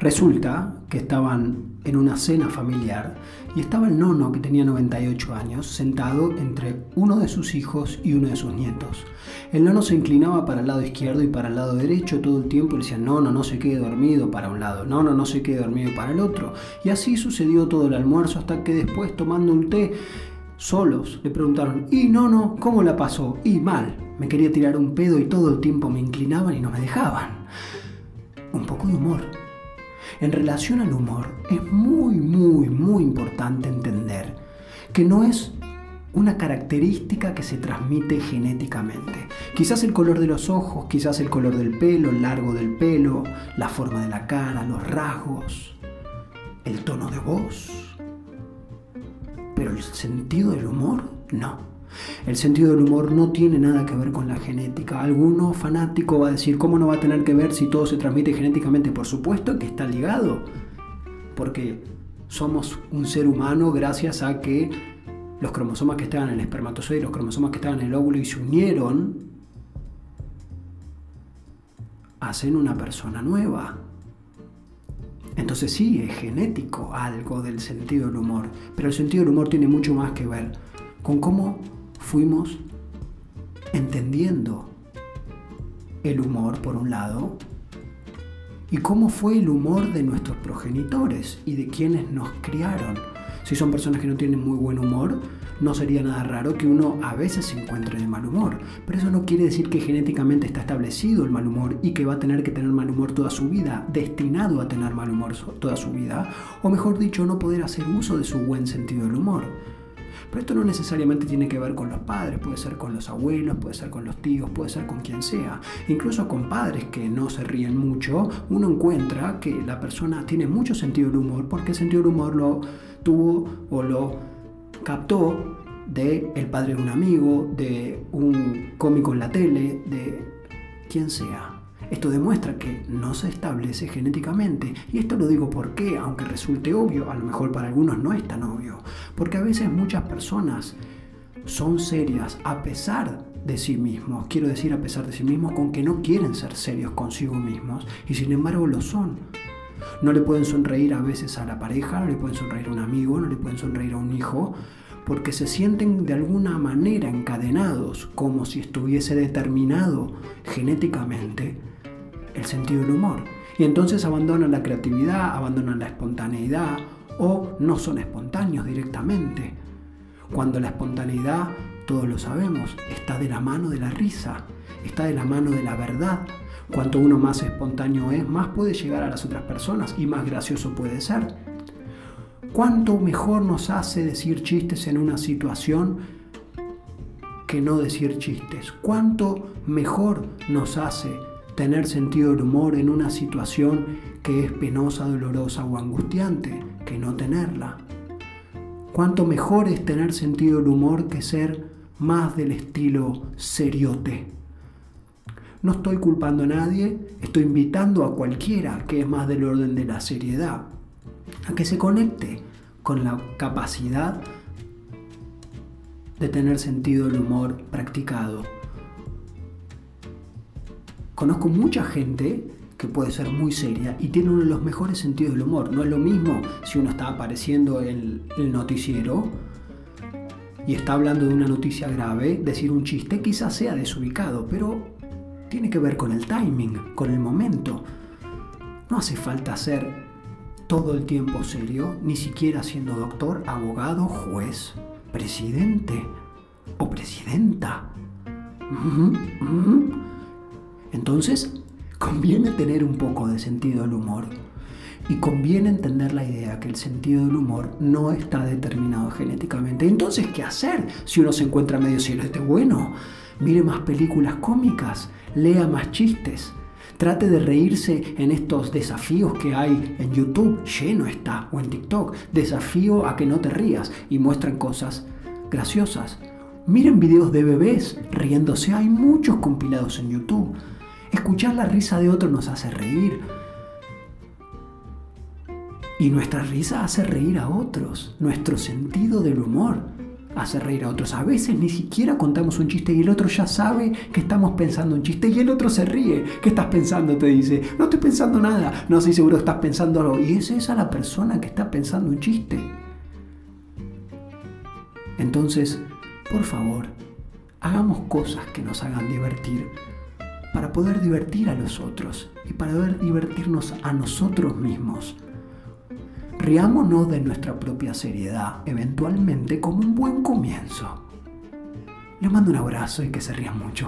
Resulta que estaban en una cena familiar y estaba el nono, que tenía 98 años, sentado entre uno de sus hijos y uno de sus nietos. El nono se inclinaba para el lado izquierdo y para el lado derecho todo el tiempo y decía, no, no, se quede dormido para un lado, no, no, no se quede dormido para el otro. Y así sucedió todo el almuerzo hasta que después, tomando un té, solos, le preguntaron, ¿y nono, cómo la pasó? Y mal, me quería tirar un pedo y todo el tiempo me inclinaban y no me dejaban. Un poco de humor en relación al humor, es muy, muy, muy importante entender que no es una característica que se transmite genéticamente. Quizás el color de los ojos, quizás el color del pelo, el largo del pelo, la forma de la cara, los rasgos, el tono de voz. Pero el sentido del humor, no. El sentido del humor no tiene nada que ver con la genética. Alguno fanático va a decir, ¿cómo no va a tener que ver si todo se transmite genéticamente? Por supuesto que está ligado, porque somos un ser humano gracias a que los cromosomas que estaban en el espermatozoide y los cromosomas que estaban en el óvulo y se unieron hacen una persona nueva. Entonces sí, es genético algo del sentido del humor, pero el sentido del humor tiene mucho más que ver con cómo fuimos entendiendo el humor, por un lado, y cómo fue el humor de nuestros progenitores y de quienes nos criaron. Si son personas que no tienen muy buen humor, no sería nada raro que uno a veces se encuentre de mal humor. Pero eso no quiere decir que genéticamente está establecido el mal humor y que va a tener que tener mal humor toda su vida, destinado a tener mal humor toda su vida, o mejor dicho, no poder hacer uso de su buen sentido del humor. Pero esto no necesariamente tiene que ver con los padres, puede ser con los abuelos, puede ser con los tíos, puede ser con quien sea. Incluso con padres que no se ríen mucho, uno encuentra que la persona tiene mucho sentido del humor porque el sentido del humor lo tuvo o lo captó de el padre de un amigo, de un cómico en la tele, de quien sea. Esto demuestra que no se establece genéticamente. Y esto lo digo porque, aunque resulte obvio, a lo mejor para algunos no es tan obvio. Porque a veces muchas personas son serias a pesar de sí mismos. Quiero decir a pesar de sí mismos con que no quieren ser serios consigo mismos y sin embargo lo son. No le pueden sonreír a veces a la pareja, no le pueden sonreír a un amigo, no le pueden sonreír a un hijo, porque se sienten de alguna manera encadenados, como si estuviese determinado genéticamente el sentido del humor. Y entonces abandonan la creatividad, abandonan la espontaneidad o no son espontáneos directamente. Cuando la espontaneidad, todos lo sabemos, está de la mano de la risa, está de la mano de la verdad. Cuanto uno más espontáneo es, más puede llegar a las otras personas y más gracioso puede ser. ¿Cuánto mejor nos hace decir chistes en una situación que no decir chistes? ¿Cuánto mejor nos hace tener sentido del humor en una situación que es penosa, dolorosa o angustiante que no tenerla. Cuánto mejor es tener sentido del humor que ser más del estilo seriote. No estoy culpando a nadie, estoy invitando a cualquiera que es más del orden de la seriedad a que se conecte con la capacidad de tener sentido del humor practicado Conozco mucha gente que puede ser muy seria y tiene uno de los mejores sentidos del humor. No es lo mismo si uno está apareciendo en el noticiero y está hablando de una noticia grave, decir un chiste quizás sea desubicado, pero tiene que ver con el timing, con el momento. No hace falta ser todo el tiempo serio, ni siquiera siendo doctor, abogado, juez, presidente o presidenta. Entonces, conviene tener un poco de sentido del humor y conviene entender la idea que el sentido del humor no está determinado genéticamente. Entonces, ¿qué hacer si uno se encuentra medio cielo? Este bueno, mire más películas cómicas, lea más chistes, trate de reírse en estos desafíos que hay en YouTube, lleno está, o en TikTok, desafío a que no te rías y muestran cosas graciosas. Miren videos de bebés riéndose, hay muchos compilados en YouTube. Escuchar la risa de otro nos hace reír. Y nuestra risa hace reír a otros. Nuestro sentido del humor hacer reír a otros. A veces ni siquiera contamos un chiste y el otro ya sabe que estamos pensando un chiste y el otro se ríe. ¿Qué estás pensando? Te dice. No estoy pensando nada. No, sí, seguro estás pensando algo. Y es esa la persona que está pensando un chiste. Entonces, por favor, hagamos cosas que nos hagan divertir para poder divertir a los otros y para poder divertirnos a nosotros mismos. Riámonos de nuestra propia seriedad, eventualmente como un buen comienzo. Les mando un abrazo y que se rían mucho.